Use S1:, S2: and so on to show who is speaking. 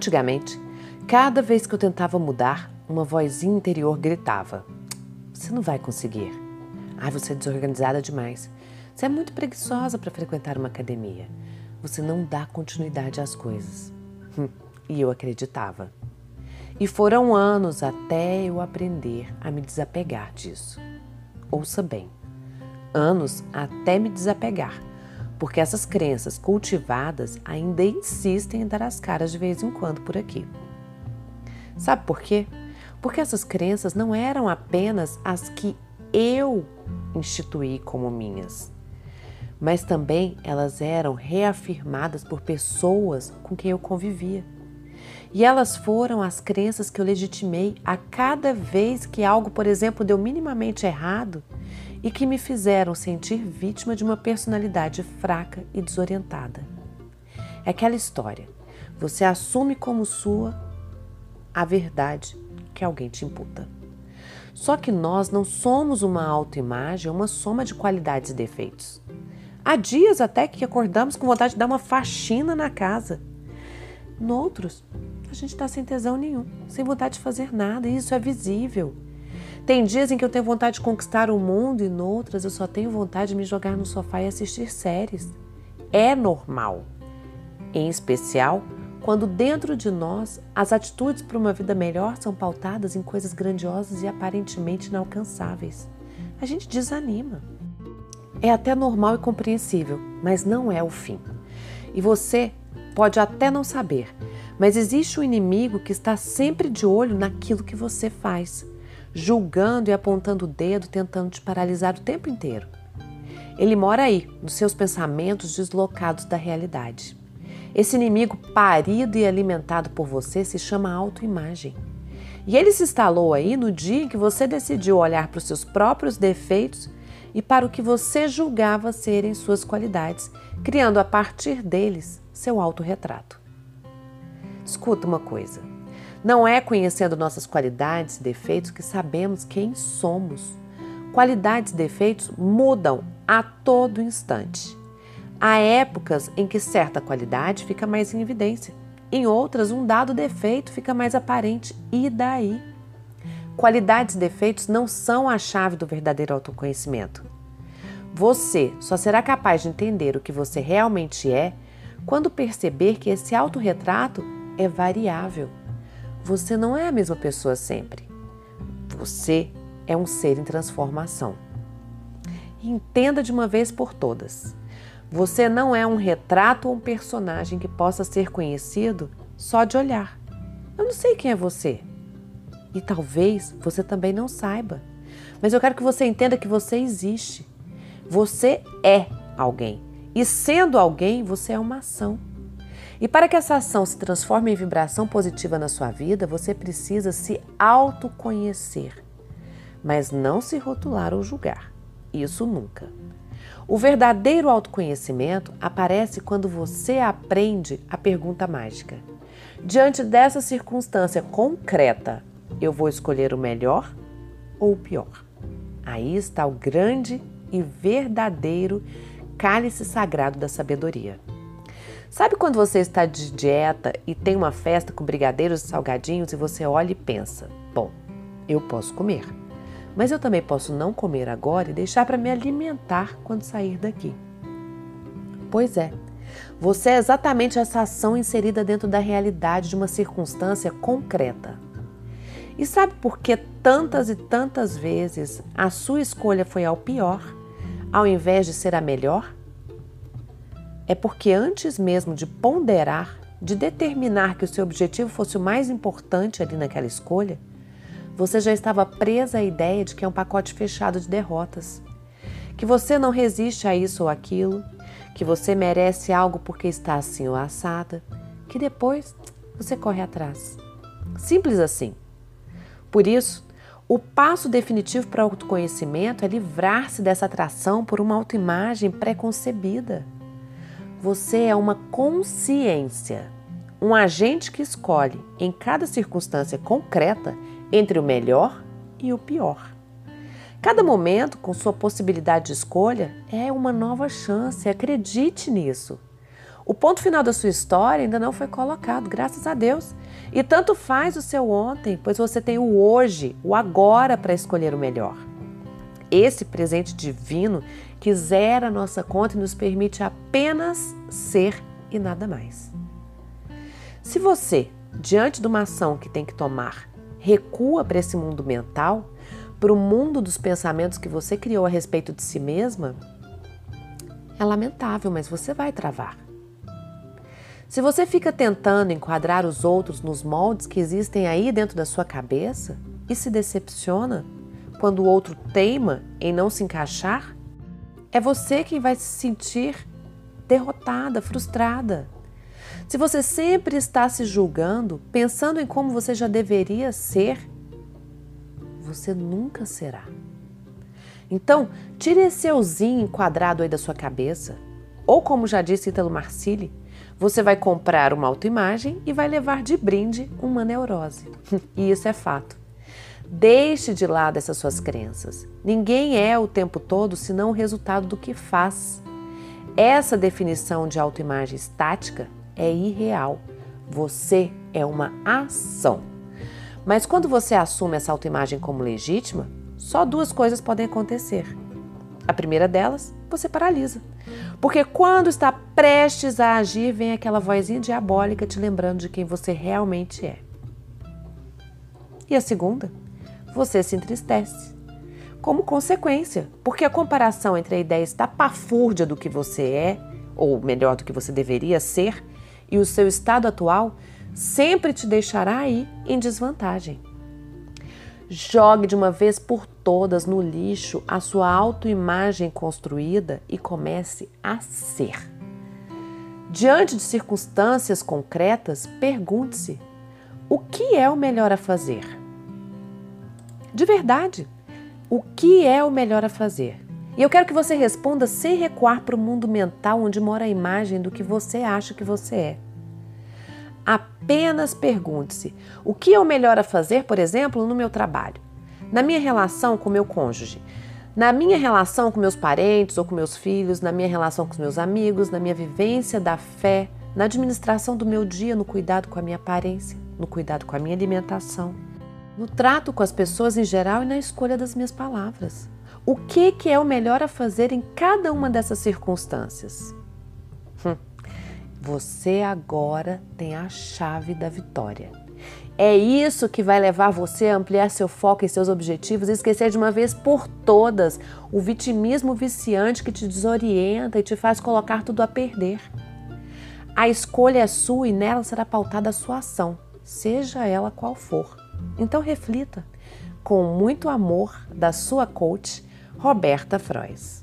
S1: Antigamente, cada vez que eu tentava mudar, uma vozinha interior gritava: Você não vai conseguir. Ai, você é desorganizada demais. Você é muito preguiçosa para frequentar uma academia. Você não dá continuidade às coisas. Hum, e eu acreditava. E foram anos até eu aprender a me desapegar disso. Ouça bem, anos até me desapegar, porque essas crenças cultivadas ainda insistem em dar as caras de vez em quando por aqui. Sabe por quê? Porque essas crenças não eram apenas as que eu instituí como minhas, mas também elas eram reafirmadas por pessoas com quem eu convivia. E elas foram as crenças que eu legitimei a cada vez que algo, por exemplo, deu minimamente errado e que me fizeram sentir vítima de uma personalidade fraca e desorientada. É aquela história. Você assume como sua a verdade que alguém te imputa. Só que nós não somos uma autoimagem, uma soma de qualidades e defeitos. Há dias até que acordamos com vontade de dar uma faxina na casa. Noutros, a gente está sem tesão nenhum, sem vontade de fazer nada, e isso é visível. Tem dias em que eu tenho vontade de conquistar o mundo e noutras eu só tenho vontade de me jogar no sofá e assistir séries. É normal. Em especial, quando dentro de nós as atitudes para uma vida melhor são pautadas em coisas grandiosas e aparentemente inalcançáveis. A gente desanima. É até normal e compreensível, mas não é o fim. E você pode até não saber, mas existe um inimigo que está sempre de olho naquilo que você faz, julgando e apontando o dedo, tentando te paralisar o tempo inteiro. Ele mora aí, nos seus pensamentos deslocados da realidade. Esse inimigo parido e alimentado por você se chama autoimagem. E ele se instalou aí no dia em que você decidiu olhar para os seus próprios defeitos e para o que você julgava serem suas qualidades, criando a partir deles seu autorretrato. Escuta uma coisa: não é conhecendo nossas qualidades e defeitos que sabemos quem somos. Qualidades e defeitos mudam a todo instante. Há épocas em que certa qualidade fica mais em evidência, em outras, um dado defeito fica mais aparente. E daí? Qualidades e defeitos não são a chave do verdadeiro autoconhecimento. Você só será capaz de entender o que você realmente é quando perceber que esse autorretrato é variável. Você não é a mesma pessoa sempre. Você é um ser em transformação. entenda de uma vez por todas: você não é um retrato ou um personagem que possa ser conhecido só de olhar. Eu não sei quem é você. E talvez você também não saiba. Mas eu quero que você entenda que você existe. Você é alguém. E sendo alguém, você é uma ação. E para que essa ação se transforme em vibração positiva na sua vida, você precisa se autoconhecer, mas não se rotular ou julgar. Isso nunca. O verdadeiro autoconhecimento aparece quando você aprende a pergunta mágica. Diante dessa circunstância concreta, eu vou escolher o melhor ou o pior? Aí está o grande e verdadeiro cálice sagrado da sabedoria. Sabe quando você está de dieta e tem uma festa com brigadeiros e salgadinhos e você olha e pensa: bom, eu posso comer, mas eu também posso não comer agora e deixar para me alimentar quando sair daqui. Pois é, você é exatamente essa ação inserida dentro da realidade de uma circunstância concreta. E sabe por que tantas e tantas vezes a sua escolha foi ao pior, ao invés de ser a melhor? é porque antes mesmo de ponderar, de determinar que o seu objetivo fosse o mais importante ali naquela escolha, você já estava presa à ideia de que é um pacote fechado de derrotas, que você não resiste a isso ou aquilo, que você merece algo porque está assim ou assada, que depois você corre atrás. Simples assim. Por isso, o passo definitivo para o autoconhecimento é livrar-se dessa atração por uma autoimagem preconcebida. Você é uma consciência, um agente que escolhe, em cada circunstância concreta, entre o melhor e o pior. Cada momento, com sua possibilidade de escolha, é uma nova chance, acredite nisso. O ponto final da sua história ainda não foi colocado, graças a Deus. E tanto faz o seu ontem, pois você tem o hoje, o agora para escolher o melhor. Esse presente divino que zera a nossa conta e nos permite apenas ser e nada mais. Se você, diante de uma ação que tem que tomar, recua para esse mundo mental, para o mundo dos pensamentos que você criou a respeito de si mesma, é lamentável, mas você vai travar. Se você fica tentando enquadrar os outros nos moldes que existem aí dentro da sua cabeça e se decepciona quando o outro teima em não se encaixar, é você quem vai se sentir derrotada, frustrada. Se você sempre está se julgando, pensando em como você já deveria ser, você nunca será. Então, tire esse euzinho enquadrado aí da sua cabeça. Ou como já disse Italo Marcilli, você vai comprar uma autoimagem e vai levar de brinde uma neurose. e isso é fato. Deixe de lado essas suas crenças. Ninguém é o tempo todo senão o resultado do que faz. Essa definição de autoimagem estática é irreal. Você é uma ação. Mas quando você assume essa autoimagem como legítima, só duas coisas podem acontecer. A primeira delas, você paralisa. Porque quando está prestes a agir, vem aquela vozinha diabólica te lembrando de quem você realmente é. E a segunda, você se entristece. Como consequência, porque a comparação entre a ideia estapafúrdia do que você é, ou melhor, do que você deveria ser, e o seu estado atual sempre te deixará aí em desvantagem. Jogue de uma vez por todas no lixo a sua autoimagem construída e comece a ser. Diante de circunstâncias concretas, pergunte-se: o que é o melhor a fazer? De verdade, o que é o melhor a fazer? E eu quero que você responda sem recuar para o mundo mental onde mora a imagem do que você acha que você é. Apenas pergunte-se: o que é o melhor a fazer, por exemplo, no meu trabalho, na minha relação com meu cônjuge, na minha relação com meus parentes ou com meus filhos, na minha relação com os meus amigos, na minha vivência da fé, na administração do meu dia, no cuidado com a minha aparência, no cuidado com a minha alimentação no trato com as pessoas em geral e na escolha das minhas palavras. O que, que é o melhor a fazer em cada uma dessas circunstâncias? Hum, você agora tem a chave da vitória. É isso que vai levar você a ampliar seu foco e seus objetivos e esquecer de uma vez por todas o vitimismo viciante que te desorienta e te faz colocar tudo a perder. A escolha é sua e nela será pautada a sua ação, seja ela qual for. Então reflita. Com muito amor, da sua coach, Roberta Frois.